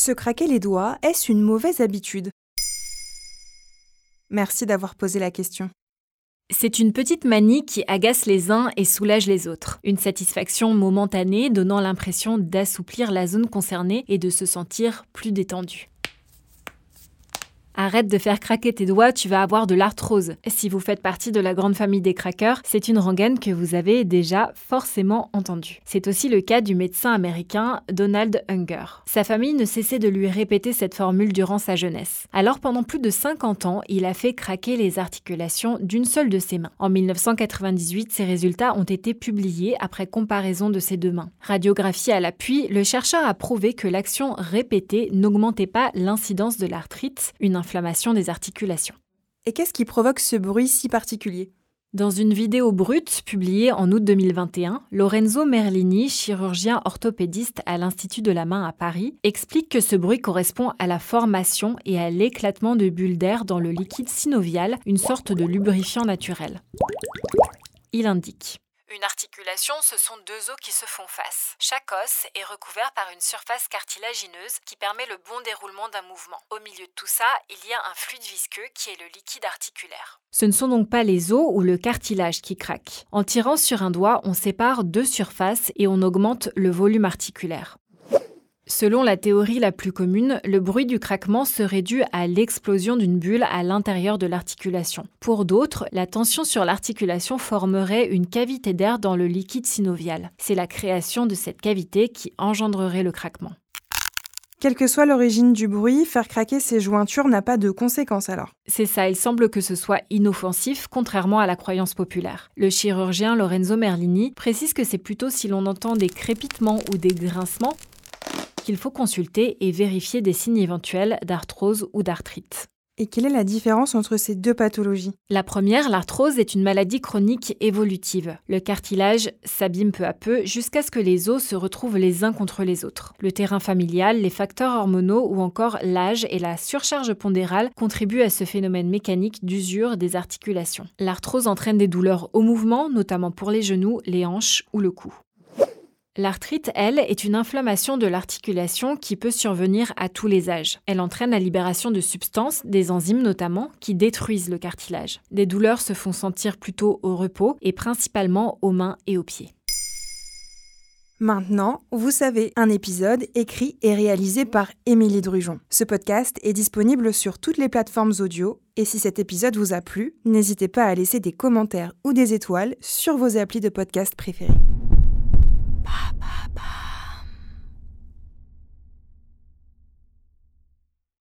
Se craquer les doigts, est-ce une mauvaise habitude? Merci d'avoir posé la question. C'est une petite manie qui agace les uns et soulage les autres. Une satisfaction momentanée donnant l'impression d'assouplir la zone concernée et de se sentir plus détendu. Arrête de faire craquer tes doigts, tu vas avoir de l'arthrose. Si vous faites partie de la grande famille des craqueurs, c'est une rengaine que vous avez déjà forcément entendue. C'est aussi le cas du médecin américain Donald Unger. Sa famille ne cessait de lui répéter cette formule durant sa jeunesse. Alors pendant plus de 50 ans, il a fait craquer les articulations d'une seule de ses mains. En 1998, ses résultats ont été publiés après comparaison de ses deux mains. Radiographie à l'appui, le chercheur a prouvé que l'action répétée n'augmentait pas l'incidence de l'arthrite, inflammation des articulations. Et qu'est-ce qui provoque ce bruit si particulier? Dans une vidéo brute publiée en août 2021, Lorenzo Merlini, chirurgien orthopédiste à l'Institut de la main à Paris, explique que ce bruit correspond à la formation et à l'éclatement de bulles d'air dans le liquide synovial, une sorte de lubrifiant naturel. Il indique une articulation, ce sont deux os qui se font face. Chaque os est recouvert par une surface cartilagineuse qui permet le bon déroulement d'un mouvement. Au milieu de tout ça, il y a un fluide visqueux qui est le liquide articulaire. Ce ne sont donc pas les os ou le cartilage qui craquent. En tirant sur un doigt, on sépare deux surfaces et on augmente le volume articulaire. Selon la théorie la plus commune, le bruit du craquement serait dû à l'explosion d'une bulle à l'intérieur de l'articulation. Pour d'autres, la tension sur l'articulation formerait une cavité d'air dans le liquide synovial. C'est la création de cette cavité qui engendrerait le craquement. Quelle que soit l'origine du bruit, faire craquer ces jointures n'a pas de conséquences alors C'est ça, il semble que ce soit inoffensif, contrairement à la croyance populaire. Le chirurgien Lorenzo Merlini précise que c'est plutôt si l'on entend des crépitements ou des grincements qu'il faut consulter et vérifier des signes éventuels d'arthrose ou d'arthrite. Et quelle est la différence entre ces deux pathologies? La première, l'arthrose, est une maladie chronique évolutive. Le cartilage s'abîme peu à peu jusqu'à ce que les os se retrouvent les uns contre les autres. Le terrain familial, les facteurs hormonaux ou encore l'âge et la surcharge pondérale contribuent à ce phénomène mécanique d'usure des articulations. L'arthrose entraîne des douleurs au mouvement, notamment pour les genoux, les hanches ou le cou. L'arthrite, elle, est une inflammation de l'articulation qui peut survenir à tous les âges. Elle entraîne la libération de substances, des enzymes notamment, qui détruisent le cartilage. Des douleurs se font sentir plutôt au repos et principalement aux mains et aux pieds. Maintenant, vous savez, un épisode écrit et réalisé par Émilie Drujon. Ce podcast est disponible sur toutes les plateformes audio et si cet épisode vous a plu, n'hésitez pas à laisser des commentaires ou des étoiles sur vos applis de podcast préférés.